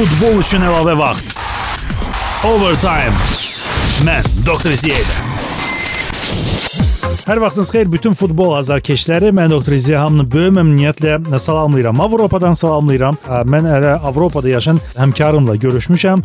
futbol üçün əlavə vaxt. Overtime. Mən Dr. Ziyədə. Hər vaxtınız xeyir bütün futbol azarkeşləri. Mən Dr. Ziya hamını böyük məmnuniyyətlə salamlayıram. Avropadan salamlayıram. Mən hələ Avropada yaşayan həmkarımla görüşmüşəm.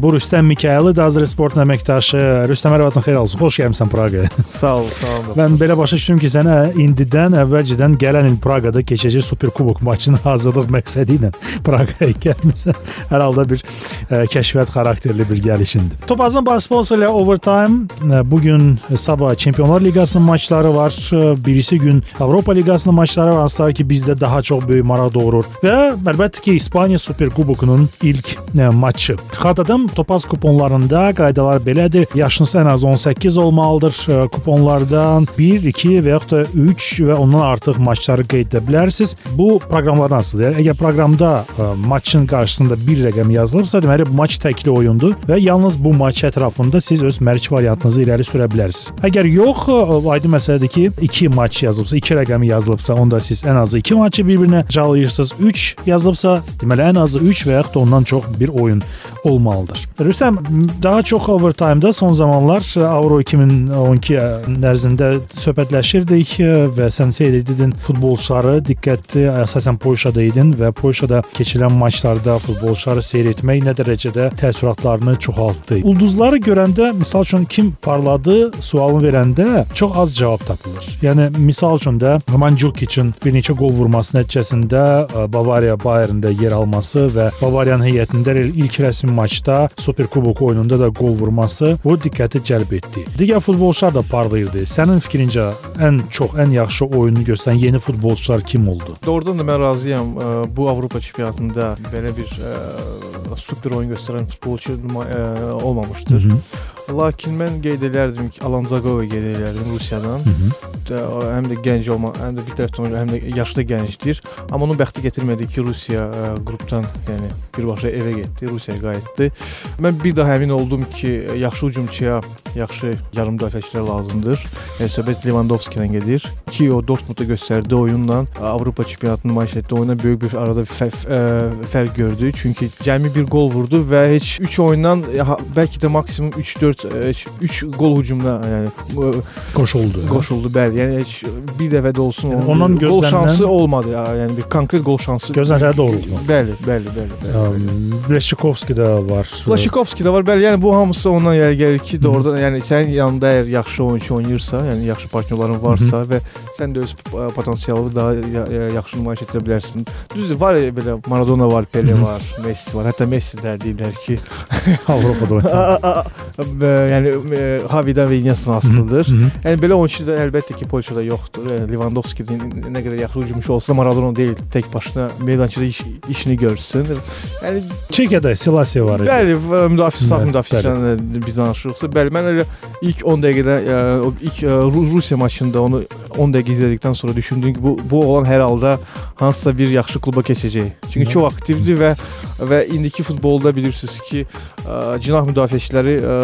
Bu Rüstəm Mikayəli Dazır Sportun əməkdaşı. Rüstəm hər vaxtın xeyir olsun. Xoş gəlmisən Praqaya. Sağ ol, sağ ol. Mən belə başa düşdüm ki, sənə indidən əvvəlcədən gələn il Praqada keçəcək Superkubok maçının hazırlıq məqsədi ilə Praqaya gəlmisən. Hər halda bir ə, kəşfiyyat xarakterli bir gəlişindir. Topazın baş sponsoru ilə Overtime bu gün sabah Çempionlar Liqasının maçları var. Birisi gün Avropa Liqasının maçları var. Hansılar ki bizdə daha çox böyük maraq doğurur. Və əlbəttə ki İspaniya Superkubokunun ilk ə, maçı. Xatırladım, Topaz kuponlarında qaydalar belədir. Yaşınız ən az 18 olmalıdır. Ə, kuponlardan 1, 2 və yaxud da 3 və ondan artıq maçları qeyd edə bilərsiniz. Bu proqramlardan asılıdır. Əgər proqramda ə, maçın qarşısında bir rəqəm yazılıbsa, deməli bu maç təkli oyundur və yalnız bu maç ətrafında siz öz mərc variantınızı irəli sürə bilərsiniz. Əgər yox, aydın məsələdir ki, 2 maç yazılıbsa, 2 rəqəmi yazılıbsa, onda siz ən azı 2 maçı bir-birinə calayırsınız. 3 yazılıbsa, deməli ən azı 3 və yaxud da ondan çox bir oyun olmalıdır. Rüstəm, daha çox overtime-da son zamanlar Euro 2012 ərzində söhbətləşirdik və sən seyr edirdin futbolçuları diqqətli əsasən Polşada idin və Polşada keçirilən maçlarda futbolçuları seyr etmək nə dərəcədə təəssüratlarını çoxaltdı. Ulduzları görəndə, misal üçün kim parladı sualını verəndə çox az cavab tapılır. Yəni misal üçün də Mandzukic-in bir neçə qol vurması nəticəsində Bavariya Bayernində yer alması və Bavariyanın heyətində ilk rəsmi maçda Superkubok oyununda da qol vurması bu diqqəti cəlb etdi. Digər futbolçular da parlayırdı. Sənin fikrincə ən çox, ən yaxşı oyunu göstərən yeni futbolçular kim oldu? Doğrudan da mən razıyam. Bu Avropa çempionatında belə bir super oyun göstərən futbolçu olmamışdır. Hı -hı. Lakin mən qeyd edərdim ki, Alan Zagovi qeyd edərdim Rusiyadan. Hı -hı. Həm də gənc olma, həm də bir tərəfdən həm də yaşlı gəncdir. Amma onun bəxti gətirmədi ki, Rusiya ə, qrupdan, yəni birbaşa evə getdi, Rusiyaya qayıtdı. Mən bir daha əmin oldum ki, yaxşı hücumçuya yaxşı yarım müdafiəçilər lazımdır. Yəni söhbət Lewandowski-dən gedir ki, o Dortmundda göstərdiyi oyunla Avropa çempionatının maç etdiyi oyuna böyük bir arada fərq, ə, fərq gördü. Çünki cəmi bir gol vurdu və heç 3 oyundan bəlkə də maksimum 3-4 3 qol hücumuna yəni qoşuldu. Qoşuldu, bəli. Yəni heç bir dəfə də olsun yəni, onun gol şansı olmadı. Yəni bir konkret gol şansı. Gözlənilən doğrultma. Bəli, bəli, bəli. Bleşikovski də var. Bleşikovski də var. Bəli, yəni bu hamısı ondan yəni gəlir ki, doğrudan yəni sənin yanında əgər yaxşı oyunçu oynayırsa, yəni yaxşı partnyorların varsa Hı -hı. və sən də öz potensialını daha yaxşı nümayiş etdirə bilərsən. Düzdür, var belə Maradona var, Pele var, Messi var. Hətta Messi də deyirlər ki, Avropada yəni Havidən və Iniestan asılıdır. Yəni belə oyunçu da əlbəttə ki, Polşada yoxdur. Yəni Lewandowski nə qədər yaxşı hücumçu olsa, Maradona deyil, tək başına meydançada iş, işini görsün. Yəni Çekiyada Silasiya var idi. Bəli, müdafiə sağ müdafiəçidən biz danışırıqsa, bəli, mən elə ilk 10 dəqiqədə o ilk Rusiya maçında onu 10 dəqiqə izlədikdən sonra düşündüm ki, bu bu olan hər halda hansısa bir yaxşı kluba keçəcək. Çünki çox aktivdir və və indiki futbolda bilirsiniz ki, cinah müdafiəçiləri ə,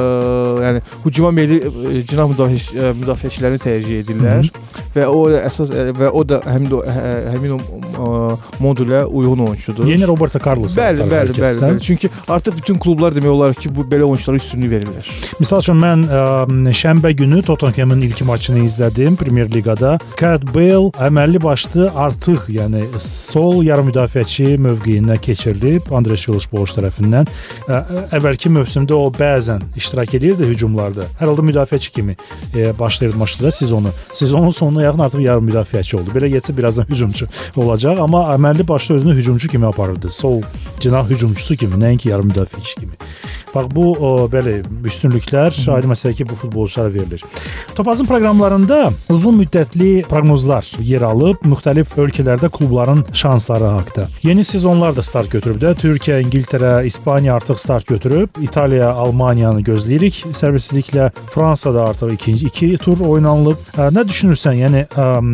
yəni hücuma meyilli cinah müdafiə müdafiəçilərini tərcih edirlər Hı -hı. Və o əsas və o da həmin o həmin o ə, modulə uyğun oyunçudur. Yeni Roberto Carlos. Bəli, bəli, bəli, bəli. Çünki artıq bütün klublar demək olar ki, bu belə oyunçulara üstünlük verirlər. Məsəl üçün mən ə, şənbə günü Tottenhamın ilk maçını izlədim Premyer Liqada. Gareth Bale əməlli başlı artıq, yəni sol yarım müdafiəçi mövqeyinə keçirilib Andres Villas-Boas tərəfindən. Ə, əvvəlki mövsümdə o bəzən iştirak edirdi hücumlarda. Hər halda müdafiəçi kimi e, başlayırdı maçda sezonu. Sezonun sonuna yaxın artıq yarım müdafiəçi oldu. Belə getsə birazdan hücumçu olacaq, amma əməlli başlı özünü hücumçu kimi aparırdı. Sol cinah hücumçusu kimi, nəinki yarım müdafiəçi kimi. Bax bu o, belə üstünlüklər aydın məsələ ki, bu futbolçulara verilir. Topazın proqramlarında uzun müddətli proqnozlar yer alıb, müxtəlif ölkələrdə klubların şansları haqqında. Yeni sezonlar da start götürüb də. Türkiyə, İngiltərə, İspaniya artıq start götürüb. İtaliya, Almaniyanı gözləyirik. Səbirsizliklə Fransada artıq ikinci 2 tur oynanılıb. Nə düşünürsən? Yəni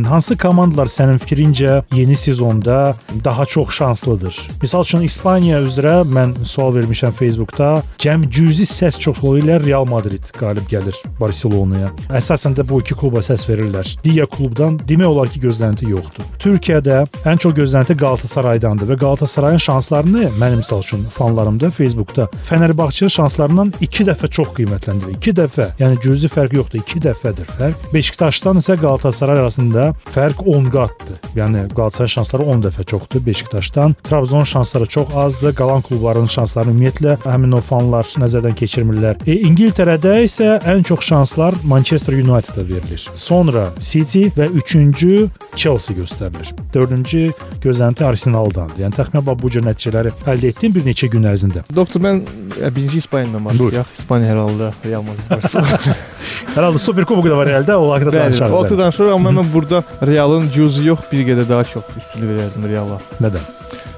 hansı komandalar sənin fikrincə yeni sezonda daha çox şanslıdır? Məsəl üçün İspaniya üzrə mən sual vermişəm Facebookda. Cəmi cüzi səs çoxluğu ilə Real Madrid qalib gəlir Barselonaya. Əsasən də bu iki kluba səs verirlər. Digər klubdan demək olar ki, gözlənti yoxdur. Türkiyədə ən çox gözlənti Qalatasaraydandır və Qalatasarayın şanslarını mənim misal üçün fanlarımda Facebookda Fənərbağçı şanslarından 2 dəfə çox qiymətləndirir. 2 dəfə. Yəni cüzi fərq yoxdur, 2 dəfədir fərq. Beşiktaşdan isə Qalatasaray arasında fərq 10 qatdır. Yəni Qalatasaray şansları 10 dəfə çoxdur Beşiktaşdan. Trabzon şansları çox azdır. Qalan klubların şanslarını ümumiyyətlə həmin o fanlar nəzərdən keçirmirlər. E, İngiltərədə isə ən çox şanslar Manchester United-a verilir. Sonra City və 3-cü Chelsea göstərilir. 4-cü gözlənti Arsenaldandır. Yəni təxminən bu cür nəticələri əldə etdim bir neçə gün ərzində. Doktor mən e, birinci İspaniyadan başlayaq. İspaniya hər halda Real Madrid. hər halda Super Kubok da var əldə, o haqqda danışarıq. O haqqda danışırıq, amma mən burada Realın cüzü yox, bir qədər daha çox üstünlük verərdim Reala. Nədən?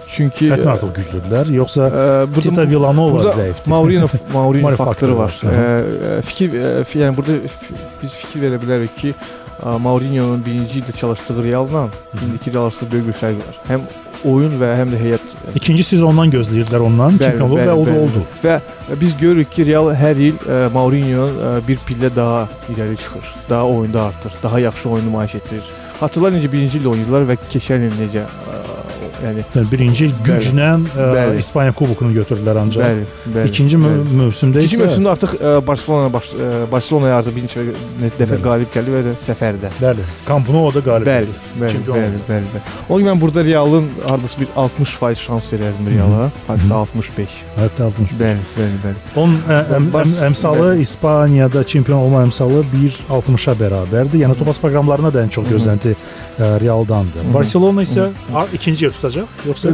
Çünki Həddən artıq güclüdülər, yoxsa ə, burada, Tita Villanova zəifdir. Mourinho Mourinho faktoru var. var. Ə, fikir ə, yəni burada biz fikir verə bilərik ki, Mourinho'nun birinci ildə çalışdığı Realla indiki Real arasında böyük bir fərq var. Həm oyun və həm də heyət. İkinci sezondan gözləyirdilər ondan çempionluq və o da oldu. Və biz görürük ki, Real hər il Mourinho bir pillə daha irəli çıxır, daha oyunda artır, daha yaxşı oyun nümayiş etdirir. Hatırlar necə birinci ildə oynayırdılar və keçən il necə yəni, yəni birinci güclə ə, İspaniya kubokunu götürdülər ancaq. Bəli, bəli. İkinci bəli. mövsümdə isə İkinci mövsümdə artıq ə, Barselona baş ə, Barselonaya artıq bir neçə dəfə qalib gəldi və də səfərdə. Bəli. Camp Nou-da qalib bəli, bəli, bəli, bəli, bəli. Onun kimi mən burada Realın hardasa bir 60% şans verərdim Reala, hətta 65. Hətta 65. Bəli, bəli, bəli. Onun ə, əm, əm, əmsalı bəli. İspaniyada çempion olma əmsalı 1.60-a bərabərdir. Yəni Topas proqramlarına da ən çox gözlənti Realdandır. Barselona isə ikinci yer tutacaq, yoxsa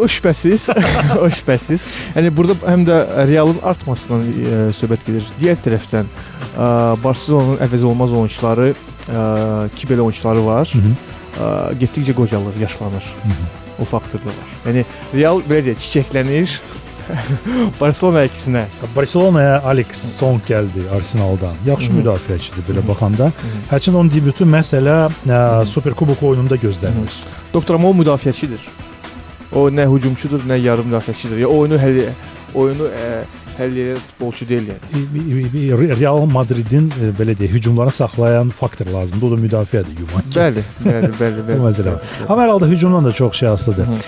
o şübhəsiz, o şübhəsiz. Yəni burada həm də Realın artmasından ə, söhbət gedir. Digər tərəfdən ə, Barselonanın əvəz olmaz oyunçuları, ə, ki belə oyunçuları var. Hı -hı. Ə, getdikcə qocalır, yaşlanır. Hı -hı. O faktor da var. Yəni Real belə deyək, çiçəklənir. Barselona əksinə. Barselonaya Alex Song gəldi Arsenaldan. Yaxşı Hı -hı. müdafiəçidir belə baxanda. Hətta onun debyutu məsələ ə, Super Kubok oyununda gözlənilir. Doktor Mo müdafiəçidir. O nə hücumçudur, nə yarım müdafiəçidir. Ya oyunu həll oyunu ə, həll edən futbolçu deyil yəni. Real Madridin e, belə deyək, hücumları saxlayan faktor lazımdır. O da müdafiədir güman ki. Bəli, bəli, bəli, bəli. Bu məsələ. Amma hər halda hücumdan da çox şey asılıdır.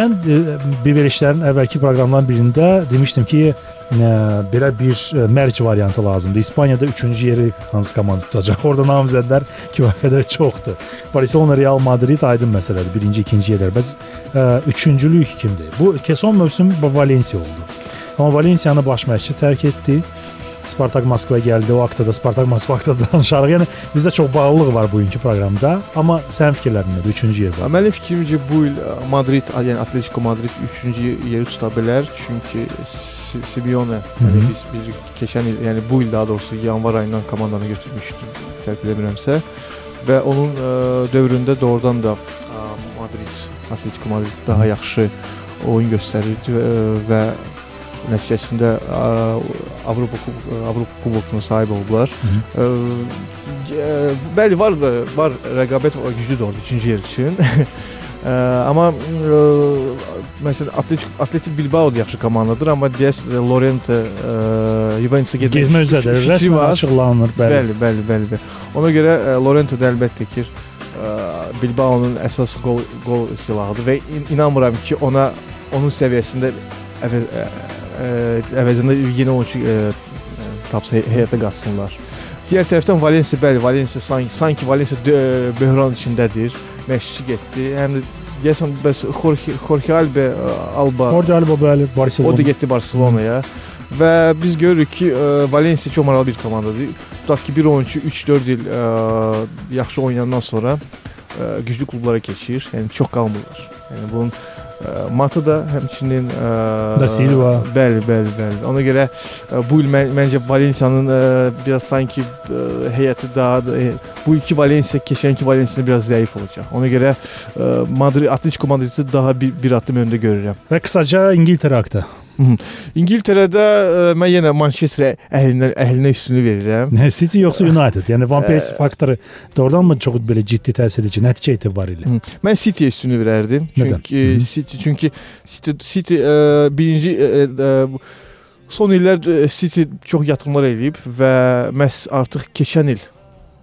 Mən e, bir verişlərin əvvəlki proqramların birində demişdim ki, ə, belə bir mərc variantı lazımdır. İspaniyada 3-cü yeri hansı komanda tutacaq? Orada namizədlər kifayət çoxdur. Barcelona, Real Madrid aydın məsələdir. Birinci, ikinci yerlər. Bəs ə, üçüncülük kimdir? Bu son mövsüm Valensiya oldu. Amma Valensiyanı baş məşqçi tərk etdi. Spartak Moskva gəldi. O haqqda da Spartak Moskva haqqında danışarıq. Yəni bizdə çox bağlılıq var bugünkü proqramda. Amma sənin fikirlərin nədir? 3-cü yerdə. Mənim fikrimcə bu il Madrid, yəni Atletico Madrid 3-cü yeri tuta bilər. Çünki Simeone, yəni biz bir keçən il, yəni bu il daha doğrusu yanvar ayından komandanı götürmüşdü. Səhv eləmirəmsə və onun ə, dövründə doğrudan da ə, Madrid, Atletico Madrid daha yaxşı oyun göstərirdi və, və nəticəsində Avropa Avropa kubokuna sahib oldular. Hı -hı. Bəli, var var rəqabət güclüdür orada 3-cü yer üçün. amma ə, məsələn Atletik Atletik Bilbao da yaxşı komandadır, amma deyəs Lorente Juventus-a getmək üzrədir. Rəsmən açıqlanır, bəli. Bəli, bəli, bəli. bəli. Ona görə Lorente də əlbəttə ki Bilbao-nun əsas qol qol silahıdır və in inanmıram ki, ona onun səviyyəsində əvəz, ə, əvəzində yeni oyunçu ə, tapsa heyətə qatsınlar. Digər tərəfdən Valensiya bəli, Valensiya sanki sanki Valensiya böhran içindədir. Məşqçi getdi. Həm də deyəsən bəs Jorge Jorge Alba Alba Jorge Alba bəli Barselona. O da getdi Barselonaya. Və biz görürük ki, Valensiya çox maraqlı bir komandadır. Tutaq ki, bir oyunçu 3-4 il ə, yaxşı oynayandan sonra ə, güclü klublara keçir. Yəni çox qalmırlar. Yəni bunun Matı da həmçinin Da Silva. Bəli, bəli, bəli. Ona görə bu il mən, məncə Valensiyanın biraz sanki heyəti daha bu iki Valensiya keçənki Valensiya biraz zəif olacaq. Ona görə Madrid Atletico Madridi daha bir, bir addım öndə görürəm. Və qısaca İngiltərə haqqında İngiltərədə mən yenə Manchester əhlinə əhlinə üstünlük verirəm. Nə City yoxsa United? Yəni Van Persie faktoru doğrudanmı çox belə ciddi təsir edir nəticə etibarilə? Mən City-yə üstünlük verərdim. Çünki Hı -hı. City çünki City City ə, birinci ə, ə, son illər City çox yatırımlar eləyib və məhz artıq keçən il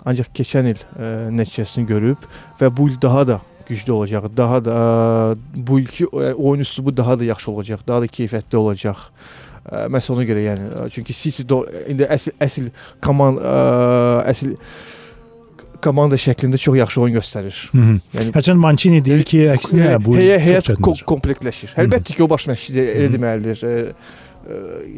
ancaq keçən il ə, nəticəsini görüb və bu il daha da güclü olacaq. Daha da ə, bu ilki ə, oyun üslubu daha da yaxşı olacaq, daha da keyfiyyətli olacaq. Ə, Məhz ona görə yəni çünki City indi əsl əsl komand əsl komanda şəklində çox yaxşı oyun göstərir. Hı -hı. Yəni Həçən Mancini deyir ki, əksinə bu heyət olacaq. komplektləşir. Əlbəttə ki, o baş məşqçi elə Hı. deməlidir. Ə, hörm-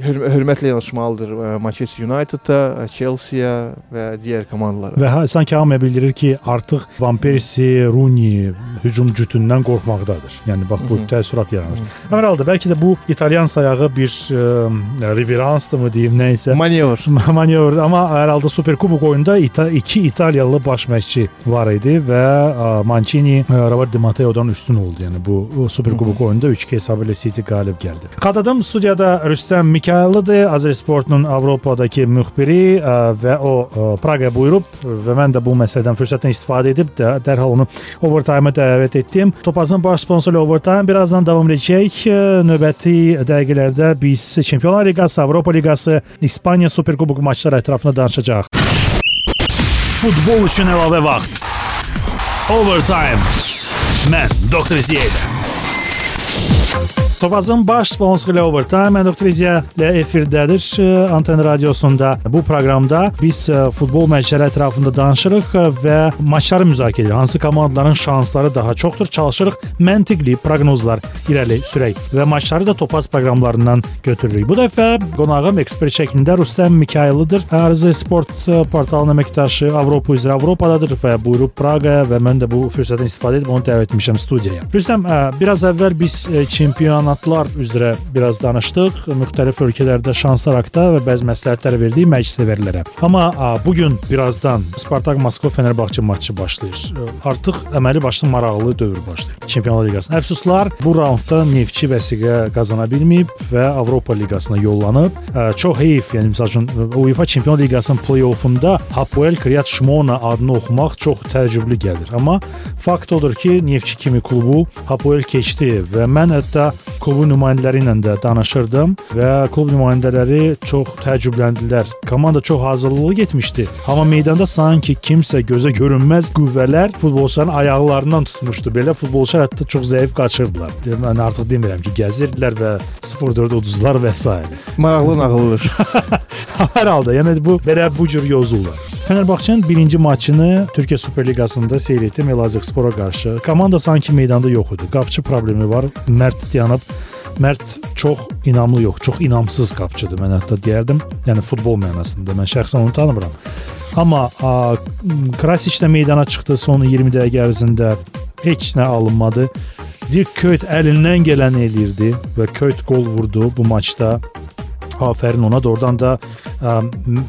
Hörmətlə yanaşmalıdır ə, Manchester United-a, ə, Chelsea-yə və digər komandalara. Və ha, sanki hamıya bildirir ki, artıq Van Persie, Rooney hücum cütündən qorxmaqdadır. Yəni bax bu Hı -hı. təəssürat yaranır. Amma herhalde bəlkə də bu İtalyan sayağı bir e, reveranstı mı deyim, nə isə. Manevr. manevr amma herhalde Super Kubok oyunda İta iki İtalyalı baş məşqçi var idi və a, Mancini e, Robert Di Matteo'dan üstün oldu. Yəni bu o Super Kubok oyunda 3-2 hesabı ilə City qalib gəldi. Qadadım studiyada Rüstəm Mikayılıdır, Azərsportun Avropadakı müxbiri e, və o e, Praqa buyurub və mən də bu məsələdən fürsətdən istifadə edib də dərhal onu Overtime-a dəvət etdim. Topazın baş sponsoru Overtime birazdan davam edəcək. E, Növbəti dəqiqələrdə biz Çempionlar Liqası, Avropa Liqası, İspaniya Super Kubok maçları ətrafında danışacağıq. Futbol üçün əlavə vaxt. Overtime. Mən Dr. Ziyədə. Topazın baş sponsoru Overtime. Mən Dr. Ziya ilə efirdədir. e, Anten Radiosunda bu proqramda biz e, futbol məşqləri ətrafında danışırıq e, və maçları müzakirə edirik. Hansı komandaların şansları daha çoxdur, çalışırıq məntiqli proqnozlar irəli sürək və maçları da Topaz proqramlarından götürürük. Bu dəfə qonağım ekspert şəklində Rüstəm Mikayılıdır. Arzu Sport portalının əməkdaşı Avropa üzrə Avropadadır və buyurub Praqaya və mən də bu fürsətdən istifadə edib onu dəvət etmişəm studiyaya. Rüstəm, biraz əvvəl biz e, çempionatlar üzrə biraz danışdıq. Müxtəlif ölkələrdə şanslar haqqında və bəzi məsləhətlər verdik məclis sevərlərə. Amma bu gün birazdan Spartak Moskva Fenerbahçe maçı başlayır. E, Artıq əməli başlı maraqlı dövr başlayır. Çempionlar Liqasında. Əfsuslar bu raundda Neftçi vəsiqə qazana bilməyib və Avropa Liqasına yollanıb. E, Çox heyf, yəni məsəl üçün UEFA Çempionlar Liqasının play-offunda Hapoel Kiryat Shmona adını oxumaq çox təəccüblü gəlir. Amma fakt odur ki, Neftçi kimi klubu Hapoel keçdi və mən hətta klubun nümayəndələri ilə də danışırdım və klub nümayəndələri çox təəccübləndilər. Komanda çox hazırlıqlı getmişdi. Amma meydanda sanki kimsə gözə görünməz qüvvələr futbolçuların ayaqlarından tutmuşdu. Belə futbolçular hətta çox zəif qaçırdılar. Mən artıq demirəm ki, gəzirdilər və 0-4 uduzdular və s. Maraqlı nağıldır. Hər halda, yəni bu belə bu cür yozurlar. Fenerbahçenin birinci maçını Türkiyə Super Liqasında seyr etdim Elazığspora qarşı. Komanda sanki meydanda yox idi. Qapçı problemi var. Mərd dayanıb Mərd çox inamlı yox, çox inamsız qapçıdır mən hətta deyərdim. Yəni futbol mənasında. Mən şəxsən onu tanımıram. Amma a, Krasic də meydana çıxdı son 20 dəqiqə ərzində. Heç nə alınmadı. Dirk Köyt əlindən gələni eləyirdi və Köyt qol vurdu bu maçda. Afərin ona doğrudan da ə, m-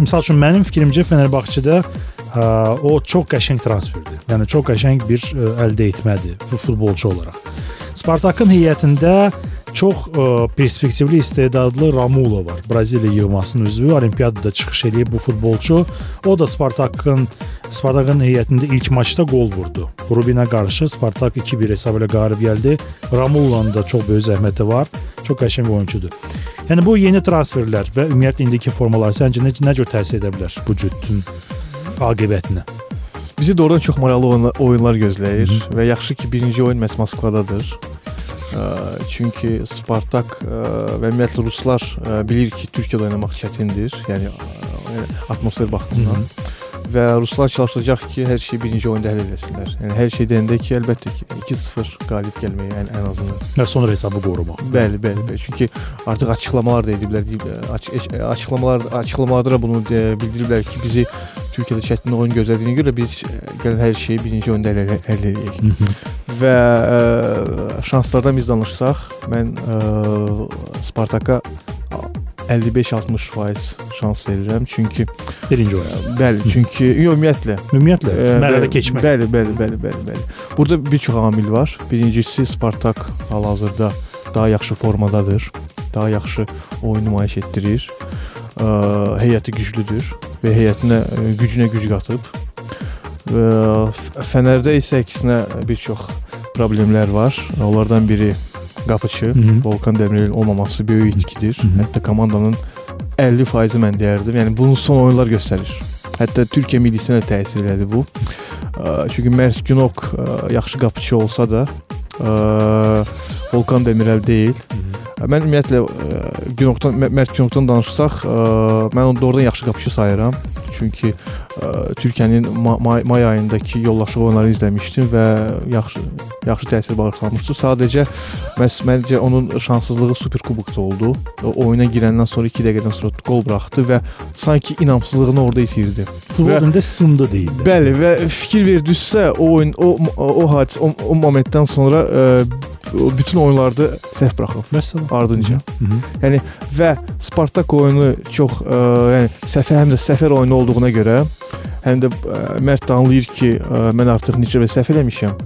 misal üçün mənim fikrimcə Fenerbahçedə ə, o çox qəşəng transferdir. Yəni çox qəşəng bir ə, əldə etmədir bu futbolçu olaraq. Spartakın heyətində çox ə, perspektivli, istedadlı Ramulo var. Braziliya yığmasının üzvü, Olimpiyadada çıxış eləyib bu futbolçu. O da Spartakın Spartakın heyətində ilk maçda qol vurdu. Rubinə qarşı Spartak 2-1 hesab ilə qalib gəldi. Ramulo'nun da çox böyük zəhməti var. Çox qəşəng oyunçudur. Yəni bu yeni transferlər və ümumiyyətlə indiki formalar səncə nə, nə cür təsir edə bilər bu cütün aqibətinə? Bizi doğrudan çox maraqlı oyunlar, gözləyir Hı və yaxşı ki, birinci oyun məhz Moskvadadır. Çünki Spartak ə, və ümumiyyətlə ruslar ə, bilir ki, Türkiyədə oynamaq çətindir, yəni yəni atmosfer baxımından. Və ruslar çalışacaq ki, hər şeyi birinci oyunda həll etsinlər. Yəni hər şey deyəndə ki, əlbəttə ki, 2-0 qalib gəlməyə ən, ən azından. Və sonra hesabı qorumaq. Bəli, bəli, bəli. Çünki artıq açıqlamalar da ediblər, deyiblər, aç, açıqlamalar açıqlamalarda da bunu de, bildiriblər ki, bizi Türkiyədə çətin oyun gözlədiyinə görə biz ə, gəlin hər şeyi birinci edək. Hı -hı. Və ə, şanslardan biz danışsaq, mən ə, Spartaka 55-60% şans verirəm. Çünki Birinci oyun. bəli, çünki yox, ümumiyyətlə Ümumiyyətlə ə, mərhələ keçmək. Bəli, bəli, bəli, bəli, bəli. Burada bir çox amil var. Birincisi Spartak hal-hazırda daha yaxşı formadadır. daha yaxşı oyun nümayiş etdirir. Ə, heyəti güclüdür və heyətinə ə, gücünə güc qatıb. Fənərdə isə əksinə bir çox problemlər var. Onlardan biri qapıçı Hı -hı. Volkan Demirelin olmaması böyük itkidir. Hı -hı. Hətta komandanın 50% mən deyərdim. Yəni bunu son oyunlar göstərir. Hətta Türkiyə millisinə təsir elədi bu. Çünki Mert Günok yaxşı qapıçı olsa da Volkan Demirel deyil. Hı -hı. Mən ümumiyyətlə Günokdan Mert Günokdan danışsaq, mən onu doğrudan yaxşı qapıçı sayıram. Çünki ə, Türkiyənin may, may ayındakı yollaşıq oyunlarını izləmişdim və yaxşı yaxşı təsir bağışlamışdı. Sadəcə məs məncə onun şanssızlığı Super Kubokda oldu. Oyuna girəndən sonra 2 dəqiqədən sonra qol buraxdı və sanki inamsızlığını orada itirdi. Futbolunda sındı deyildi. Bəli və fikir verdinizsə o oyun o o, o hadisə o, o momentdən sonra ə, bütün oyunlarda səhv buraxıb. Məsələn, ardınca. Hı -hı. Yəni və Spartak oyunu çox ə, yəni səfər həm də səfər oyunu olduğuna görə həm də ə, Mərd anlayır ki, ə, mən artıq neçə və səhv eləmişəm.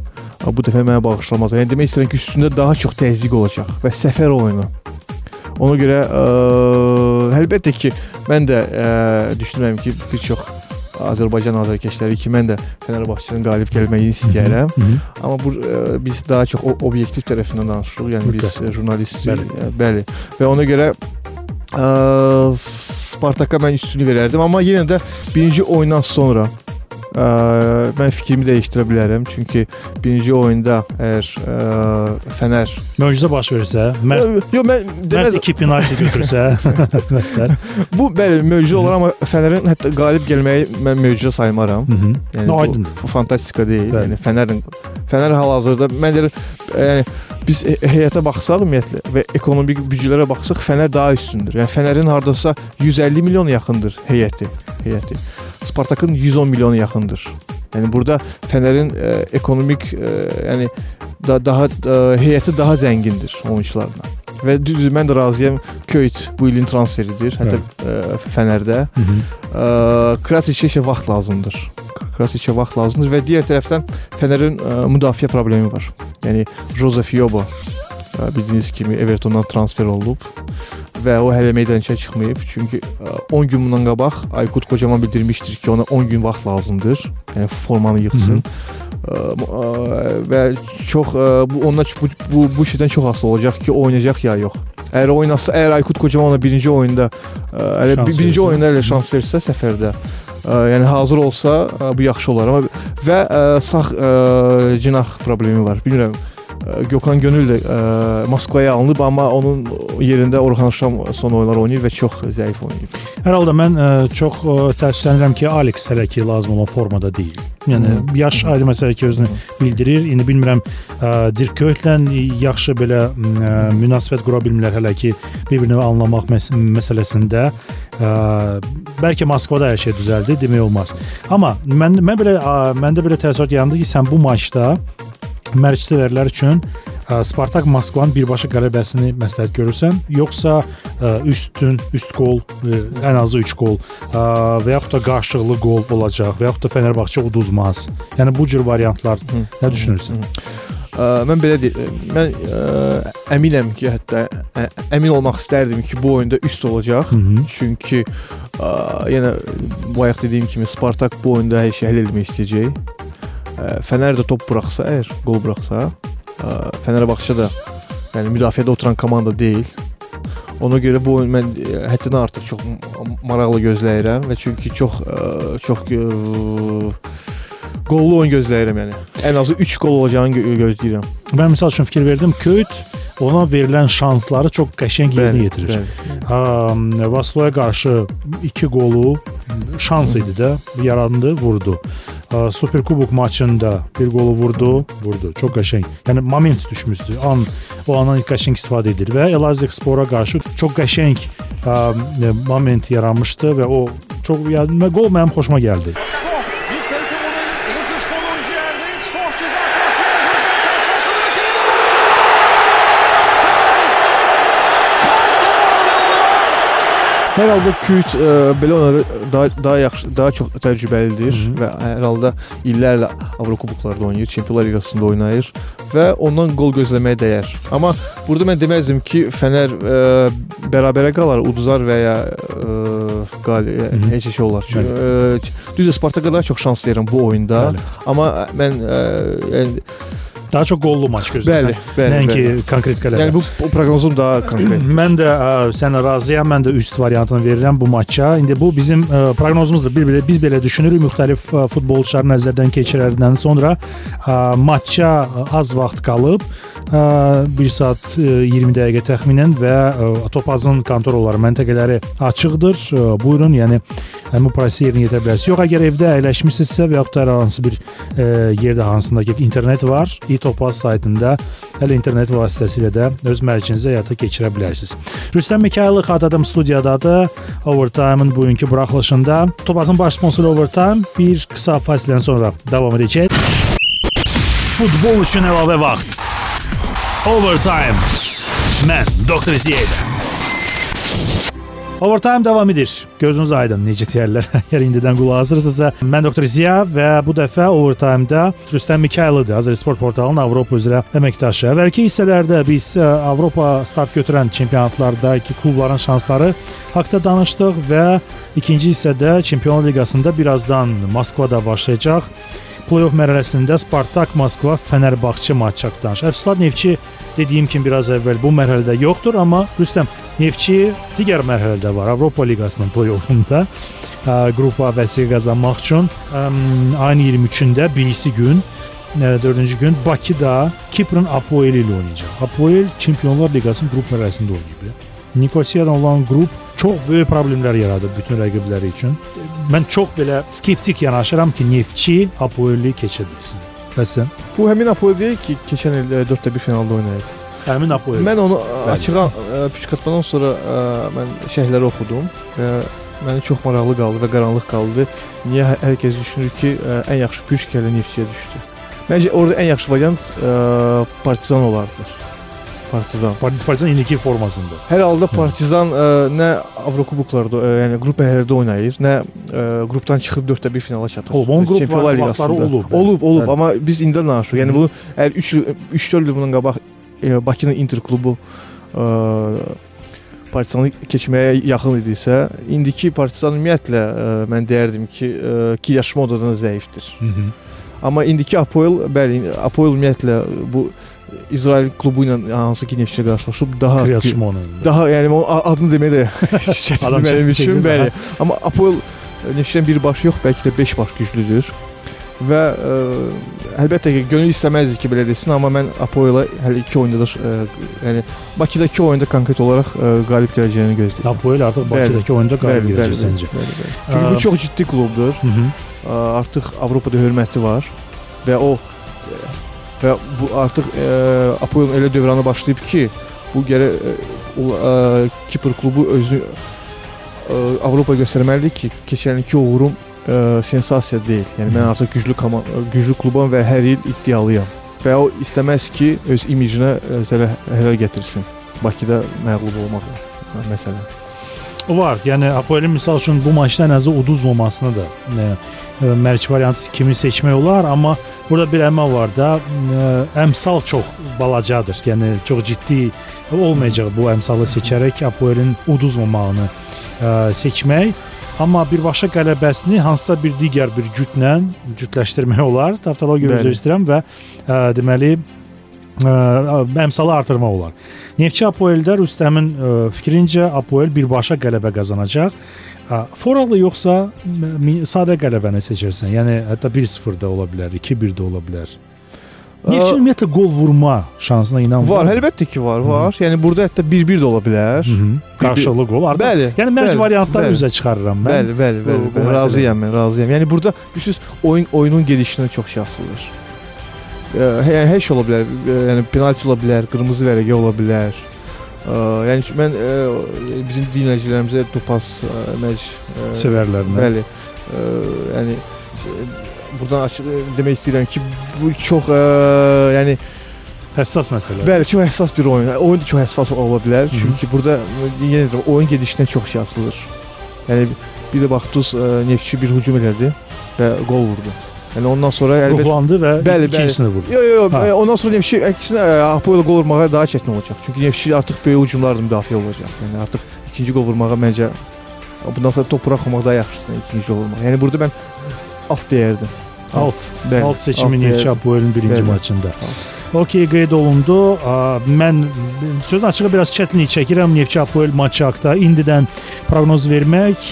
Bu dəfə mənə bağışlamaz. Yəni demək istəyirəm ki, üstündə daha çox təzyiq olacaq və səfər oyunu. Ona görə ə, əlbəttə ki, mən də ə, düşünürəm ki, bir çox Azərbaycan azərkeşləri ki, mən də Fənərbağçının qalib gəlməyini istəyirəm. Amma bu ə, e, biz daha çox obyektiv tərəfindən danışırıq. Yəni biz okay. jurnalist bəli. Ə, bəli. Və ona görə ə, e, Spartaka mən üstünlük verərdim, amma yenə də birinci oyundan sonra Ə, mən fikrimi dəyişdirə bilərəm. Çünki birinci oyunda əgər ə, Fənər möcüzə baş versə, mən Yox, mən deməz 2 penalti götürsə, məsələn. Bu bəli, möcüzə olar, amma Fənərin hətta qalib gəlməyi mən möcüzə saymaram. Hı -hı. Yəni no. Bu, bu fantastika deyil. Bəli. Yəni Fənərin Fənər hal-hazırda mən deyirəm, yəni biz heyətə baxsaq ümumiyyətlə və ekonomik büdcələrə baxsaq Fənər daha üstündür. Yəni Fənərin hardasa 150 milyon yaxındır heyəti, heyəti. Spartakın 110 milyona yaxındır. Yəni burada Fənərin ə, e, ekonomik ə, e, yəni da, daha ə, e, heyəti daha zəngindir oyunçularla. Və düzdür, mən də razıyam. Köyt bu ilin transferidir. Hətta ə, Fənərdə. Krasiçə isə vaxt lazımdır. Krasiçə vaxt lazımdır və digər tərəfdən Fənərin ə, müdafiə problemi var. Yəni Josef Yobo bildiyiniz kimi Evertondan transfer olub və o hələ meydançaya çıxmayıb. Çünki 10 gün bundan qabaq Aykut Kocaman bildirmişdir ki, ona 10 gün vaxt lazımdır. Yəni formanı yığsın. Hı -hı. və çox bu ondan bu, bu bu şeydən çox asılı olacaq ki, oynayacaq ya yox. Əgər oynasa, əgər Aykut Kocaman ona birinci oyunda hələ birinci oyunda elə şans versə səfərdə yəni hazır olsa bu yaxşı olar amma və sağ cinah problemi var. Bilmirəm Gökhan Gönül də ə, Moskvaya alınıb, amma onun yerində Orxan Şam son oyunlar oynayır və çox zəif oynayır. Hər halda mən ə, çox ə, təəssüflənirəm ki, Alex hələ ki lazım olan formada deyil. Yəni hmm. yaş ayrı məsələ ki özünü bildirir. İndi bilmirəm ə, Dirk Köytlə yaxşı belə ə, münasibət qura bilmirlər hələ ki bir-birini anlamaq məs məsələsində. Ə, bəlkə Moskvada hər şey düzəldi, demək olmaz. Amma mən mən belə ə, məndə belə təəssürat yarandı ki, sən bu maçda məşqçilər üçün Spartak Moskvanın birbaşa qələbəsini məsləhət görürsən, yoxsa üstün, üst qol, ən azı 3 qol və yaxud da qarşılıqlı qol olacaq və yaxud da Fenerbahçe uduzmaz. Yəni bu cür variantlar hı, nə düşünürsən? Hı. Mən belə deyim, mən ə, əminəm ki, hətta ə, əmin olmaq istərdim ki, bu oyunda üst olacaq. Hı -hı. Çünki ə, yenə bayaq dediyim kimi Spartak bu oyunda hər şeyi həll etmək istəyəcək. Fənər də top buraxsa, əgər qol buraxsa, Fənərbağçə də yəni müdafiədə oturan komanda deyil. Ona görə bu oyun mən həddindən artıq çox maraqlı gözləyirəm və çünki çox çox qollu oyun gözləyirəm yəni. Ən azı 3 qol olacağını gözləyirəm. Mən məsəl üçün fikir verdim, Köyt ona verilən şansları çox qəşəng yerinə yetirir. Ha, Vasloya qarşı 2 qolu şans idi də, yarandı, vurdu. Super Kubok maçında bir qolu vurdu, vurdu. Çox qəşəng. Yəni moment düşmüşdü. An o andan qəşəng istifadə edir və Elazığ Spora qarşı çox qəşəng ə, moment yaranmışdı və o çox yəni qol mənim xoşuma gəldi. Hər halda Küt ə, belə onları daha daha yaxşı, daha çox təcrübəlidir Hı -hı. və hər halda illərlə Avrokuboklarda oynayır, Çempionlar Liqasında oynayır və ondan qol gözləməyə dəyər. Amma burada mən deməzdim ki, Fənər ə, bərabərə qalar, uduzar və ya ə, qal Hı. heç şey olar. Çünki ə, düzdür Spartaka daha çox şans verirəm bu oyunda. Bəli. Amma mən ə, yəni Daha çox qollu maç gözləyirsən. bəli, bəli. Nəinki konkret qələbə. Yəni bu, proqnozum daha konkret. Mən də ə, sənə razıyam. Mən də üst variantını verirəm bu maça. İndi bu bizim ə, proqnozumuzdur. Bir belə biz belə düşünürük müxtəlif ə, futbolçuları nəzərdən keçirəndən sonra ə, maça ə, az vaxt qalıb. ə, 1 saat ə, 20 dəqiqə təxminən və ə, Topazın kontorları, məntəqələri açıqdır. Ə, Buyurun, yəni həmin bu prosesi yerinə yetirə bilərsiniz. Yox, əgər evdə əyləşmisinizsə və yaxud da hər hansı bir ə, yerdə hansında ki internet var, iTopaz saytında hələ internet vasitəsilə də öz mərcinizi həyata keçirə bilərsiniz. Rüstəm Mikayılov xatadım studiyadadır. Overtime-ın bugünkü buraxılışında Topazın baş sponsoru Overtime bir qısa fasilədən sonra davam edəcək. Futbol üçün əlavə vaxt. Overtime. Mən Doktor Ziyədə. Overtime davam edir. Gözünüz aydın necə deyirlər. Əgər indidən qulaq asırsınızsa, mən Doktor Ziya və bu dəfə Overtime-da Rüstəm Mikayılıdır. Azər Sport portalının Avropa üzrə əməkdaşı. Əvvəlki hissələrdə biz ə, Avropa start götürən çempionatlardakı klubların şansları haqqında danışdıq və ikinci hissədə Çempionlar Liqasında birazdan Moskvada başlayacaq. Playoff mərhələsində Spartak Moskva Fənərbağçı matçı haqqında danışır. Əfsuslar Neftçi dediyim kimi biraz əvvəl bu mərhələdə yoxdur, amma Rüstəm Neftçi digər mərhələdə var. Avropa Liqasının play-offunda ə, qrupa vəsiqə qazanmaq üçün ə, ayın 23-də birisi gün ə, dördüncü gün Bakıda Kiprın Apoel ilə oynayacaq. Apoel Çempionlar Liqasının qrup mərhələsində oynayıb. Nikosiyadan olan qrup çox böyük problemlər yaradır bütün rəqibləri üçün. Mən çox belə skeptik yanaşıram ki, Neftçi Apoeli keçə bilsin. Bəs? Bu həmin Apoel deyil ki, keçən il 4-də 1 finalda oynayıb. Həmin Apoel. Mən onu Bəli. açığa ə, püskürtmədən sonra ə, mən şərhləri oxudum və mənə çox maraqlı qaldı və qaranlıq qaldı. Niyə hər- hər kəs düşünür ki, ə, ən yaxşı Püşk ilə Neftçiyə düşdü. Məncə orada ən yaxşı variant ə, Partizan olardı. Partizan. Partizan indiki formasında. Hər halda Partizan ə, nə Avrokuboklarda, ə, yəni qrup mərhələdə oynayır, nə ə, qrupdan çıxıb 4-də 1 finala çatır. Olub, onun qrup Çempionlar Liqasında. olub. Olub, olub, Bəli. amma biz indi danışırıq. Yəni bu əgər 3 il 3-4 il bundan qabaq ə, Bakının Inter klubu ə, Partizanı keçməyə yaxın idisə, indiki Partizan ümumiyyətlə ə, mən deyərdim ki, ə, Kiyaşmodadan zəifdir. Hı -hı. Amma indiki Apoel, bəli, Apoel ümumiyyətlə bu İsrail klubu ilə hansı ki Neftçiyə qarşılaşıb daha Kriyat Şimona. daha yəni onun adını deməyə də Adam mənim çətin üçün, bəli. Amma Apoel Neftçidən bir baş yox, bəlkə də 5 baş güclüdür. Və ə, əlbəttə ki, gönül istəməzdi ki, belə desin, amma mən Apoela hələ 2 oyunda da ə, yəni Bakıdakı oyunda konkret olaraq ə, qalib gələcəyini gözləyirəm. Apoel artıq Bəli. Bakıdakı oyunda qalib Bəli, bəli, gələcək səncə. bəli, bəli. Çünki bu çox ciddi klubdur. Hı -hı. Ə, Artıq Avropada hörməti var və o və bu artıq ə, Apoelin elə dövrana başlayıb ki, bu gərək ə, o, ə, Kipr klubu özünü ə, Avropaya göstərməlidir ki, keçən ilki uğurum ə, sensasiya deyil. Yəni mən artıq güclü koman güclü klubam və hər il iddialıyam. Və o istəməz ki, öz imijinə ə, zərər zərər gətirsin. Bakıda məğlub olmaq məsələn. Var. Yəni Apoelin misal üçün bu maçda azı uduzmamasını da e, e, mərc variantı kimi seçmək olar, amma burada bir əmə var da, e, əmsal çox balacadır. Yəni çox ciddi olmayacaq bu əmsalı seçərək Apoelin uduzmamağını e, seçmək. Amma birbaşa qələbəsini hansısa bir digər bir cütlə cütləşdirmək olar. Bəli. üzr istəyirəm və e, deməli ə, əmsalı artırmaq olar. Neftçi Apoeldə Rüstəmin ə, fikrincə Apoel birbaşa qələbə qazanacaq. Ə, Foralı yoxsa sadə qələbəni seçirsən. Yəni hətta 1-0 da ola bilər, 2-1 də ola bilər. Neftçi ümumiyyətlə qol vurma şansına inanmır. Var, əlbəttə ki, var, var. Yəni burada hətta 1-1 də ola bilər. Qarşılıqlı qol. Artıq Bəli. yəni mərc bəli, variantları bəli. üzə çıxarıram mən. Bəli, bəli, bəli. bəli. məsələ. Razıyam mən, razıyam. Yəni burada bilirsiniz, oyun oyunun gedişinə çox şey asılıdır. Ə, Yəni hər şey ola bilər. Yəni penalti ola bilər, qırmızı vərəqə ola bilər. Ə, Yəni mən ə, bizim dinləyicilərimizə Topaz ə, mərc sevərlərinə. Bəli. Ə, yəni ə, buradan açıq demək istəyirəm ki, bu çox ə, yəni Həssas məsələ. Bəli, çox həssas bir oyun. Oyun da çox həssas ola bilər. Çünki burada yenə deyirəm, oyun gedişindən çox şey asılır. Yəni biri baxdınız Neftçi bir hücum elədi və qol vurdu. Yəni ondan sonra əlbəttə ruhlandı və bəli, ikincisini vurdu. Yox, yox, yo, ondan sonra Neftçi əksinə Apoel qol vurmağa daha çətin olacaq. Çünki Neftçi artıq böyük hücumlarla müdafiə olacaq. Yəni artıq ikinci qol vurmağa məncə bundan sonra top buraxmamaq daha yaxşıdır ikinci qol vurmaq. Yəni burada mən alt deyərdim. Alt. Bəli, alt seçimi Neftçi Apoelin birinci bəli, maçında. Alt. Okey qeyd olundu. Mən söz açığı biraz çətinlik çəkirəm Neftçi Apoel maçı haqqında. İndidən proqnoz vermək,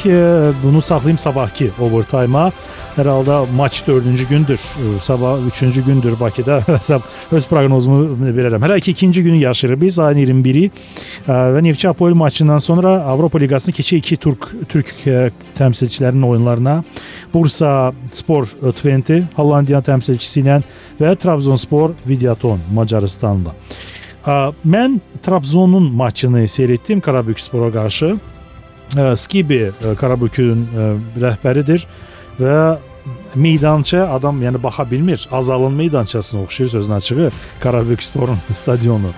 bunu saxlayım sabahki overtime-a. Hər halda maç 4-cü gündür. Sabah 3-cü gündür Bakıda. Hesab öz proqnozumu verərəm. Hələ ki ikinci günü yaşayırıq biz ayın 21-i və Neftçi Apoel maçından sonra Avropa Liqasının keçi iki Türk Türk təmsilçilərinin oyunlarına Bursa Spor Twente Hollandiya təmsilçisi ilə və Trabzonspor Videoton Macarıstanla. Mən Trabzonun maçını seyr etdim Karabükspora qarşı. Skibi Karabükün rəhbəridir və meydança adam yəni baxa bilmir. Azalın meydançasına oxşayır sözün açığı Karabüksporun stadionu.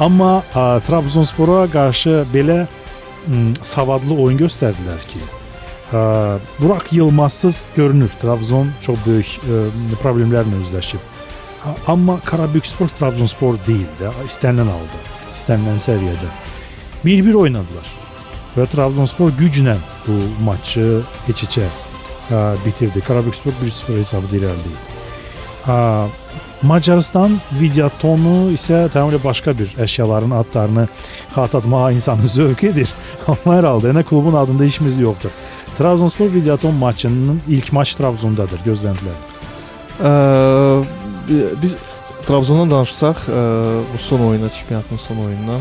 Amma Trabzonspora qarşı belə savadlı oyun göstərdilər ki, Burak Yılmazsız görünür. Trabzon çox böyük problemlərlə üzləşib. Amma Karabükspor Trabzonspor deyil də, istənilən halda, istənilən səviyyədə. Bir-bir oynadılar və Trabzonspor güclə bu maçı heç-heçə bitirdi. Karabükspor 1-0 hesabı irəliləyib. Macaristan videotonu isə tamamilə başqa bir əşyaların adlarını xatırlatmağa insanın zövq edir. Amma hər halda yenə klubun adında işimiz yoxdur. Trabzonspor videoton maçının ilk maç Trabzondadır, gözləntilər. Biz Trabzondan danışsaq, bu son oyuna, çempionatın son oyunundan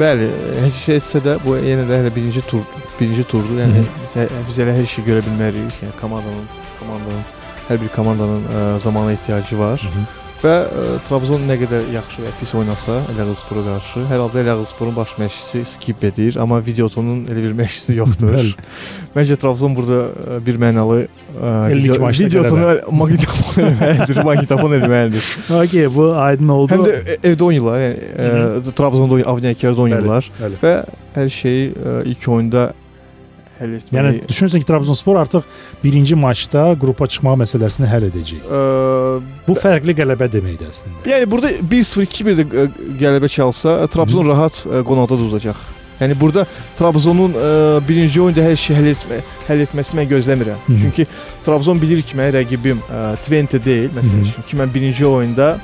Bəli, heç şey etsə də bu yenə də hələ birinci tur, birinci turdur. Yəni biz, biz hələ hər şeyi görə bilmərik. Yəni komandanın, komandanın hər bir komandanın ə, zamana ehtiyacı var. Hı -hı. Və ə, Trabzon nə qədər yaxşı və pis oynasa Əlağızspora qarşı, hər halda Əlağızsporun baş məşqçisi skip edir, amma videotonun elə bir məşqçisi yoxdur. Məncə Trabzon burada ə, bir mənalı ə, video, videotonu maqnitofon eləməlidir, maqnitofon eləməlidir. Okay, bu aydın oldu. Həm də evdə oynayırlar, yəni ə, Trabzonda oynayırlar, Avniyakerdə oynayırlar və hər şey ə, ilk oyunda həll etməli. Yəni düşünürsən ki, Trabzonspor artıq birinci maçda qrupa çıxmaq məsələsini həll edəcək. Ə, bu fərqli qələbə deməkdir əslində. Yəni burada 1-0 2-1 də qələbə çalsa, Trabzon Hı. rahat qonaqda udacaq. Yəni burada Trabzonun ə, birinci oyunda hər şeyi həll, etmə, həll etməsini mən gözləmirəm. Hı -hı. Çünki Trabzon bilir ki, mənim rəqibim ə, Twente deyil, məsələn, ki mən birinci oyunda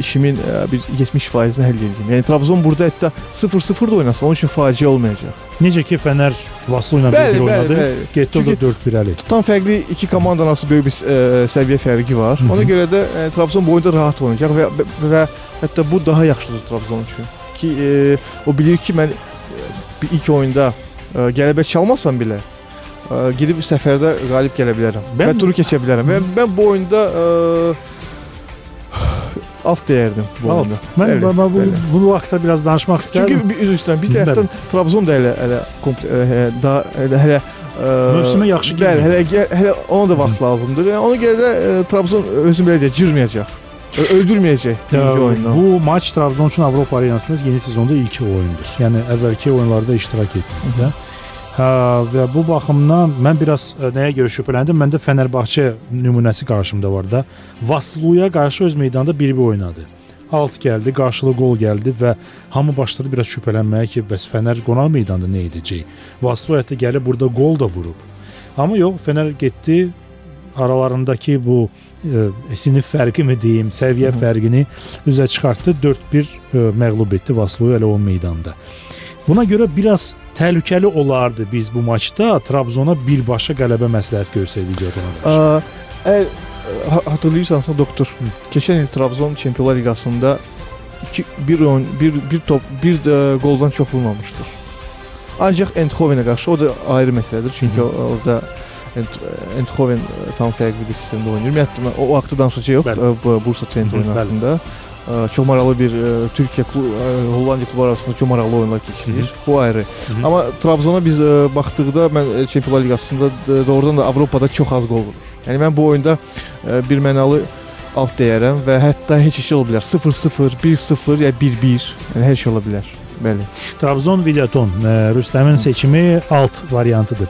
işimin ə, bir 70%-ni həll edəcəm. Yəni Trabzon burada hətta 0-0 da oynasa onun üçün faciə olmayacaq. Necə ki Fənər Vaslo ilə bir oynadı, getdi o da 4-1 əli. Tam fərqli iki komanda arası böyük bir ə, səviyyə fərqi var. Hı -hı. Ona görə də ə, Trabzon bu oyunda rahat oynayacaq və, və, və hətta bu daha yaxşıdır Trabzon üçün. Ki ə, o bilir ki mən bir ilk oyunda ə, qələbə çalmasam belə ə, gedib səfərdə qalib gələ bilərəm. Mən, və turu keçə bilərəm. Və mən bu oyunda ə, alt deyərdim bu alt. oyunda. Mən bəli, bu, bəli. bu vaxtda biraz danışmaq istərdim. Çünki bir üstdən bir tərəfdən Trabzon da elə elə daha elə hələ mövsümə yaxşı gəlir. Bəli, hələ hələ ona da vaxt lazımdır. Yəni ona görə də ə, Trabzon özünü belə deyə cırmayacaq. Öldürməyəcək birinci oyundan. Bu maç Trabzon üçün Avropa arenasında yeni sezonda ilk oyundur. Yəni əvvəlki oyunlarda iştirak etməkdə. Hə, və bu baxımdan mən biraz ə, nəyə görə şübhələndim? Məndə Fənərbağçə nümunəsi qarşımda var da. Vasluya qarşı öz meydanında 1-1 oynadı. Alt gəldi, qarşılı qol gəldi və hamı başladı biraz şübhələnməyə ki, bəs Fənər qonaq meydanında nə edəcək? Vaslu hətta gəlib burada qol da vurub. Amma yox, Fənər getdi aralarındakı bu ə, sinif fərqi mi deyim, səviyyə Hı -hı. fərqini üzə çıxartdı. 4-1 məğlub etdi Vasluyu elə o meydanda. Buna görə biraz təhlükəli olardı biz bu maçda Trabzona birbaşa qələbə məsləhət görsək videodan. Əgər hatırlayırsansa doktor, Hı. keçən il Trabzon Çempionlar Liqasında 2 bir oyun, bir bir top, bir də qoldan çox vurmamışdır. Ancaq Eindhovenə qarşı o da ayrı məsələdir. Çünki Hı. orada Eindhoven tam fərqli bir sistemdə oynayır. Ümumiyyətlə o vaxtı danışacağıq Bursa Twente oyunu haqqında çox maraqlı bir ə, Türkiyə klub, ə, Hollandiya klubları arasında çox maraqlı oyunlar keçirir. Hı -hı. Bu ayrı. Hı -hı. Amma Trabzona biz ə, baxdıqda mən Çempionlar Liqasında doğrudan da Avropada çox az qol vurur. Yəni mən bu oyunda ə, bir mənalı alt deyərəm və hətta heç şey ola bilər. 0-0, 1-0 ya 1-1, yəni hər şey ola bilər. Bəli. Trabzon Videoton Rüstəmin seçimi alt variantıdır.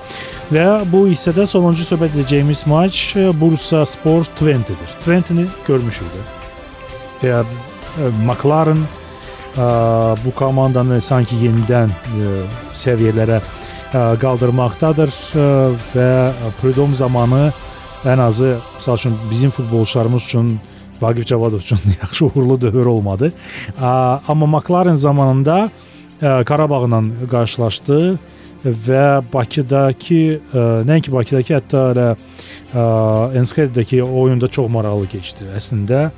Və bu hissədə sonuncu söhbət edəcəyimiz maç Bursa Spor Twente-dir. Twente-ni görmüşük də. Və e, McLaren bu komandanı sanki yenidən səviyyələrə qaldırmaqdadır və Prudom zamanı ən azı məsəl üçün bizim futbolçularımız üçün Vaqif Cavadov üçün yaxşı uğurlu dövr olmadı. Amma McLaren zamanında Qarabağla qarşılaşdı və Bakıdakı nəinki Bakıdakı hətta elə Enskredədəki oyunda çox maraqlı keçdi. Əslində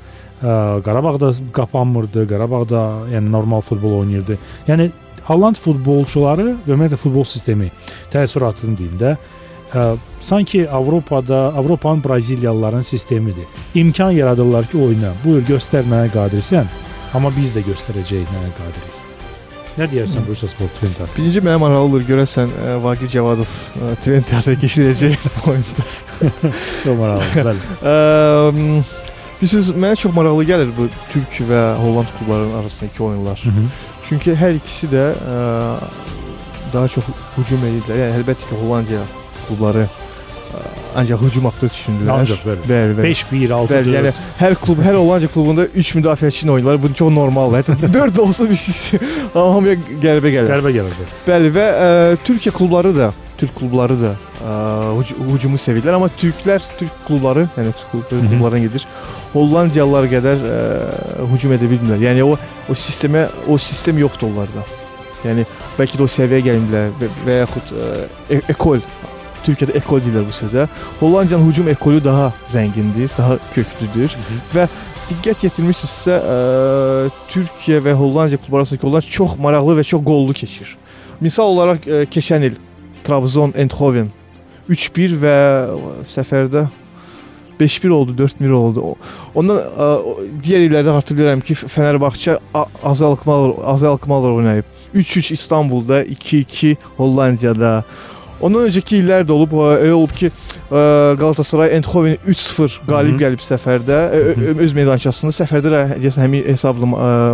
Qarabağda qapanmırdı, Qarabağda yəni normal futbol oynayırdı. Yəni Holland futbolçuları və ümumiyyətlə futbol sistemi təəssüratını deyim də sanki Avropada, Avropanın Braziliyalıların sistemidir. İmkan yaradırlar ki, oyna. Buyur göstər mənə qadirsən, amma biz də göstərəcəyik nəyə qadirik. Nə deyərsən Bursa Sport Twente? Birinci mənə maraqlıdır görəsən ə, Vaqif Cavadov Twente-də keçirəcək oyunda. çox maraqlıdır, bəli. Ə, Bilirsiniz, mənə çox maraqlı gəlir bu Türk və Holland klublarının arasındakı oyunlar. Hı -hı. Çünki hər ikisi də ə, daha çox hücum edirlər. Yəni əlbəttə ki, Hollandiya klubları ancaq hücum haqqında düşündülər. Ancaq bəli. Bəli, bəli. 5-1, 6-4. Bəli, yəni hər klub, hər Hollandiya klubunda 3 müdafiəçi ilə oynayırlar. Bu çox normaldır. Hətta 4 olsa bir şey amma hamıya qəribə gəlir. Qəribə gəlir. Bəli və ə, Türkiyə klubları da, Türk klubları da ə, hücumu sevirlər, amma türklər, Türk klubları, yəni Türk klublarına gedir. Hollandiyalılar qədər ə, hücum edə bilmirlər. Yəni o o sistemə, o sistem yoxdur onlarda. Yəni bəlkə də o səviyyəyə gəlmirlər və, və yaxud ə, e ekol Türkiyədə ekol deyirlər bu sözə. Hollandiyanın hücum ekolu daha zəngindir, daha köklüdür Hı -hı. və diqqət yetirmisinizsə, ə, Türkiyə və Hollandiya klubları arasındakı oyunlar çox maraqlı və çox qollu keçir. Misal olaraq ə, keçən il Trabzon Eindhoven 3-1 və səfərdə 5-1 oldu, 4-1 oldu. Ondan ə, digər illərdə xatırlayıram ki, Fənərbağçə azalqmalar azalqmalar oynayıb. 3-3 İstanbulda, 2-2 Hollandiyada. Ondan öncəki illər də olub, elə olub ki, Galatasaray Eindhoven 3-0 qalib gəlib səfərdə, öz meydançasında. Səfərdə də deyəsən həmin hesabla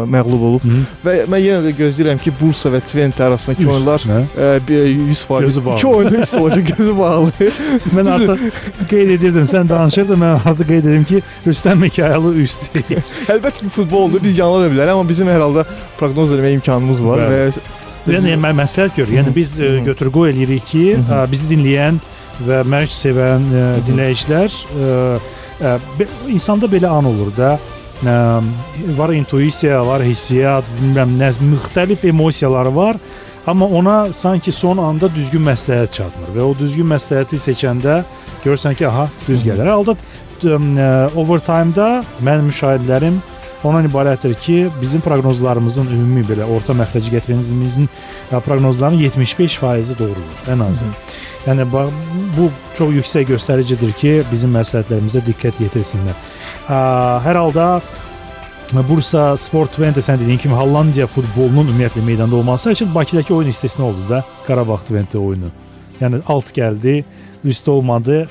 məğlub olub. Və mən yenə də gözləyirəm ki, Bursa və Twente arasındakı oyunlar 100% gözü bağlı. İki oyunda 100 olacaq, gözü bağlı. mən artıq qeyd edirdim, sən danışırdın, mən artıq qeyd edim ki, Rüstəm Mikayəli üst deyir. Əlbəttə ki, futboldur, biz yanıla da bilər, amma bizim hər halda proqnoz etmə imkanımız var və Yəni mən məsləhət görürəm. Yəni biz ə, götür qoy eləyirik ki, ə, bizi dinləyən və mərc sevən ə, dinləyicilər insanda belə an olur da. Ə, var intuisiya, var hissiyat, bilmirəm nə müxtəlif emosiyalar var. Amma ona sanki son anda düzgün məsləhət çatmır və o düzgün məsləhəti seçəndə görürsən ki, aha, düz gəlir. Halda overtime-da mən müşahidələrim ondan ibarətdir ki, bizim proqnozlarımızın ümumi belə orta məxrəci gətirənimizin proqnozlarının 75%-i doğrudur ən azı. Hı. Yəni bu çox yüksək göstəricidir ki, bizim məsləhətlərimizə diqqət yetirsinlər. Hər halda Bursa Sport Twente sən dediyin kimi Hollandiya futbolunun ümumiyyətlə meydanda olması üçün Bakıdakı oyun istisna oldu da Qarabağ Twente oyunu. Yəni alt gəldi, üst olmadı.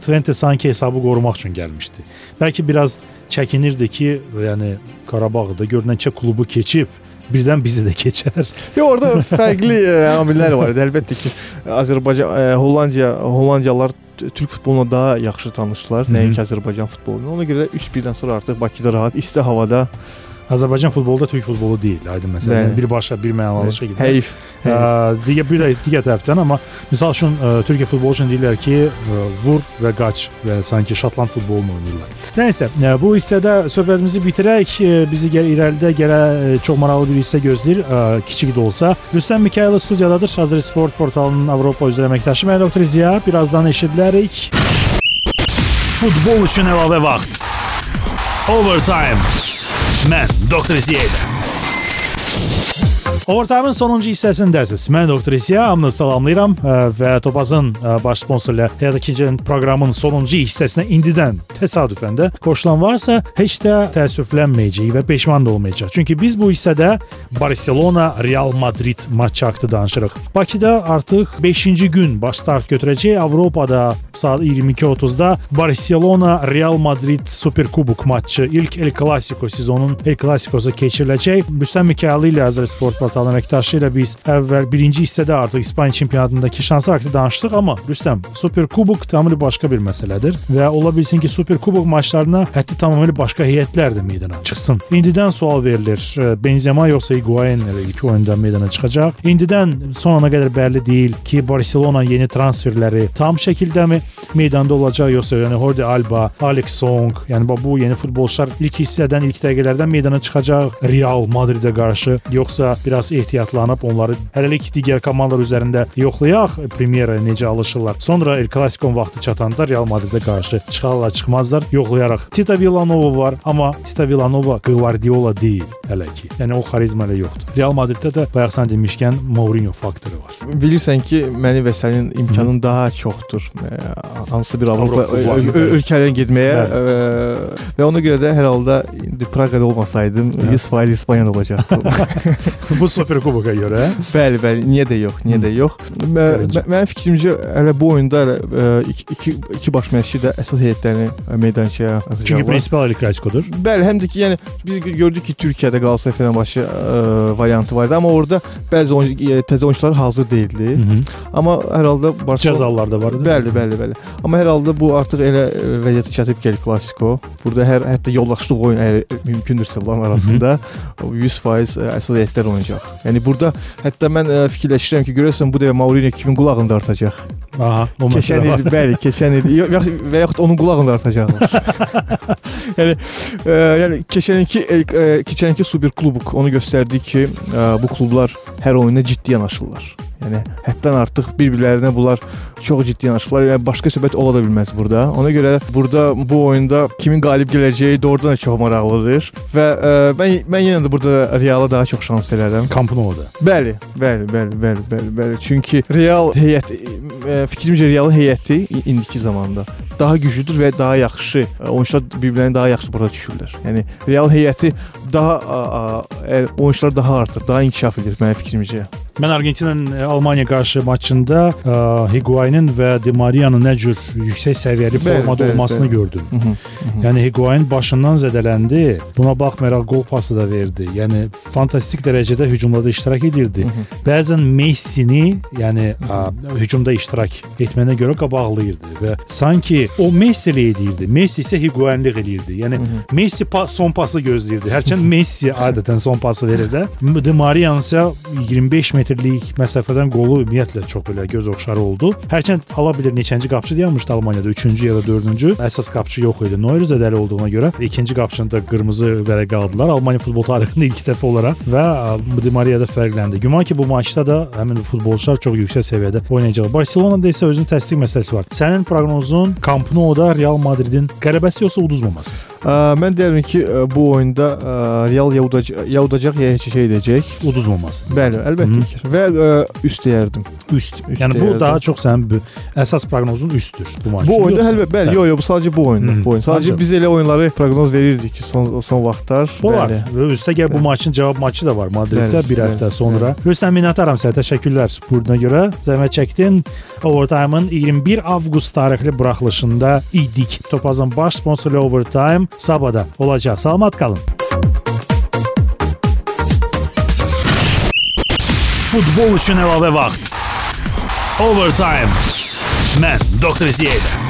Twente sanki hesabı qorumaq üçün gəlmişdi. Bəlkə biraz çəkinirdi ki, yəni Qarabağda görünən ki, klubu keçib birdən bizi də keçər. Yox, orada fərqli e, amillər var idi. Əlbəttə ki, Azərbaycan, ə, e, Hollandiya, Hollandiyalılar Türk futboluna daha yaxşı tanışdılar, nəinki Azərbaycan futboluna. Ona görə də 3-1-dən sonra artıq Bakıda rahat, isti havada Azərbaycan futbolu da Türk futbolu deyil, aydın məsələ. Yəni birbaşa bir mənalı şəkildə. Heyf. Digər bir də digər tərəfdən amma misal üçün Türkiyə futbolu üçün deyirlər ki, vur və qaç və sanki Şotland futbolunu oynayırlar. Nəysə, bu hissədə söhbətimizi bitirək. Bizi gəl irəlidə gələ çox maraqlı bir hissə gözləyir, kiçik də olsa. Rüstəm Mikayılov studiyadadır. Azər Sport portalının Avropa üzrə əməkdaşı mən doktor Ziya. Birazdan eşidilərik. Futbol üçün əlavə vaxt. Overtime. Mən Doktor Ziyədə. Overtime-ın sonuncu hissəsindəsiz. Mən Doktor İsiya, hamını salamlayıram ə, və Topazın ə, baş sponsoru həyata keçirilən proqramın sonuncu hissəsinə indidən təsadüfən də qoşulan varsa, heç də təəssüflənməyəcək və peşman da olmayacaq. Çünki biz bu hissədə Barselona Real Madrid matçı haqqında danışırıq. Bakıda artıq 5-ci gün baş start götürəcək. Avropada saat 22:30-da Barselona Real Madrid Superkubok matçı ilk El Clasico sezonun El Clasicosu keçiriləcək. Rüstəm Mikayılı ilə Azər Portalı əməkdaşı ilə biz əvvəl birinci hissədə artıq İspaniya çempionatındakı şanslar haqqında danışdıq, amma Rüstəm Superkubok tamamilə başqa bir məsələdir və ola bilsin ki, Superkubok maçlarına hətta tamamilə başqa heyətlər də meydana çıxsın. İndidən sual verilir. Benzema yoxsa Higuain ilk oyunda meydana çıxacaq. İndidən son ana qədər bəlli deyil ki, Barselona yeni transferləri tam şəkildəmi meydanda olacaq yoxsa yəni Jordi Alba, Alex Song, yəni bu yeni futbolçular ilk hissədən, ilk dəqiqələrdən meydana çıxacaq Real Madridə qarşı yoxsa biraz ehtiyatlanıb onları hələlik digər komandalar üzərində yoxlayaq Premyera necə alışırlar. Sonra El Clasico vaxtı çatanda Real Madridə qarşı çıxarlar, çıxmazlar, yoxlayaraq. Tita Villanova var, amma Tita Villanova Guardiola deyil hələ ki. Yəni o xarizma ilə yoxdur. Real Madriddə də bayaq sən demişkən Mourinho faktoru var. Bilirsən ki, məni və sənin imkanın Hı. daha çoxdur. Hansı bir Avropa ölkələrə getməyə ə, və ona görə də hər halda indi Praqada olmasaydım 100% İspaniyada olacaqdım. bu Super Kuboka görə? Bəli, bəli. Niyə də yox, niyə də yox. Mənim fikrimcə hələ bu oyunda hələ iki, iki, iki baş məşqçi də əsas heyətlərini meydançaya atacaqlar. Çünki prinsipal El Clasico'dur. Bəli, həm də ki, yəni biz gördük ki, Türkiyədə Qalatasaray Fenerbahçe variantı var idi, amma orada bəzi təzə oyunçular hazır deyildi. Amma hər halda Barcelona da var idi. Bəli, bəli, bəli. Amma hər halda bu artıq elə vəziyyətə çatıb El Clasico. Burada hər hətta yoldaşlıq oyun əgər mümkündürsə bunların arasında 100% əsas heyətlər oynayacaq. Yəni burada hətta mən ə, fikirləşirəm ki, görəsən bu dəfə Mourinho kimin qulağını dartacaq? Aha, o keçən il, bəli, keçən il və yaxud onun qulağını dartacaqlar. yəni ə, yəni keçənki keçənki Super Kubok onu göstərdi ki, ə, bu klublar hər oyuna ciddi yanaşırlar. Yəni həddən artıq bir-birlərinə bunlar çox ciddi yanaşırlar. Yəni başqa söhbət ola da bilməz burada. Ona görə burada bu oyunda kimin qalib gələcəyi doğrudan da çox maraqlıdır və ə, mən mən yenə də burada Reala daha çox şans verərəm. Camp Nou-da. Bəli, bəli, bəli, bəli, bəli, bəli. Çünki Real heyət ə, fikrimcə Real heyəti indiki zamanda daha güclüdür və daha yaxşı oyunçular bir-birlərinə daha yaxşı burada düşürlər. Yəni Real heyəti daha ə, ə, oyunçular daha artır, daha inkişaf edir mənim fikrimcə. Mən Argentinanın Almaniya qarşı maçında ə, Higuain'in və Di Maria'nın nə cür yüksək səviyyəli formada bəli, olmasını bəli. gördüm. Hı -hı, hı. Yəni Higuain başından zədələndi. Buna baxmayaraq qol pası da verdi. Yəni fantastik dərəcədə hücumlarda iştirak edirdi. Hı -hı. Bəzən Messi-ni, yəni ə, hücumda iştirak etməyinə görə qabaqlayırdı və sanki o Messi ilə edirdi. Messi isə Higuainlik eləyirdi. Yəni Hı -hı. Messi pa son pası gözləyirdi. Hərçənd Messi adətən son pası verir də. Di Maria'nın isə 25 metrlik məsafədən qolu ümumiyyətlə çox belə göz oxşarı oldu. Hərçənd ala bilir neçənci qapıçı deyilmişdi Almaniyada, 3-cü ya da 4-cü. Əsas qapıçı yox idi. Neuer zədəli olduğuna görə ikinci qapıçını da qırmızı vərəq aldılar. Almaniya futbol tarixində ilk dəfə olaraq və Di Maria da fərqləndi. Güman ki, bu maçda da həmin futbolçular çox yüksək səviyyədə oynayacaq. Barselonada isə özünün təsdiq məsələsi var. Sənin proqnozun Camp Nou-da Real Madridin qələbəsi yoxsa uduzmaması? Ə, mən deyirəm ki, bu oyunda ə, Real ya udacaq, ya udacaq, ya heç şey edəcək. Uduzmaması. Bəli, əlbəttə ki. Və ə, üst deyərdim. Üst. üst yəni bu deyərdim. daha çox sənin əsas proqnozun üstdür bu maç. Bu oyunda əlbəttə, bəli, yox, yox, bu sadəcə bu oyunda, bu oyun. Sadəcə biz elə oyunları proqnoz verirdik ki, son son vaxtlar. Olar. Və üstə gəl bu maçın cavab maçı da var Madriddə bir həftə sonra. Rüstəm minnətdaram sənə. Təşəkkürlər sportuna görə. Zəhmət çəkdin. Overtime-ın 21 avqust tarixli buraxılışında idik. Topazın baş sponsoru Overtime Sabada olacaq. Salamat qalın. Futbol üçün əlavə vaxt. Overtime. Mən Doktor Ziyədə.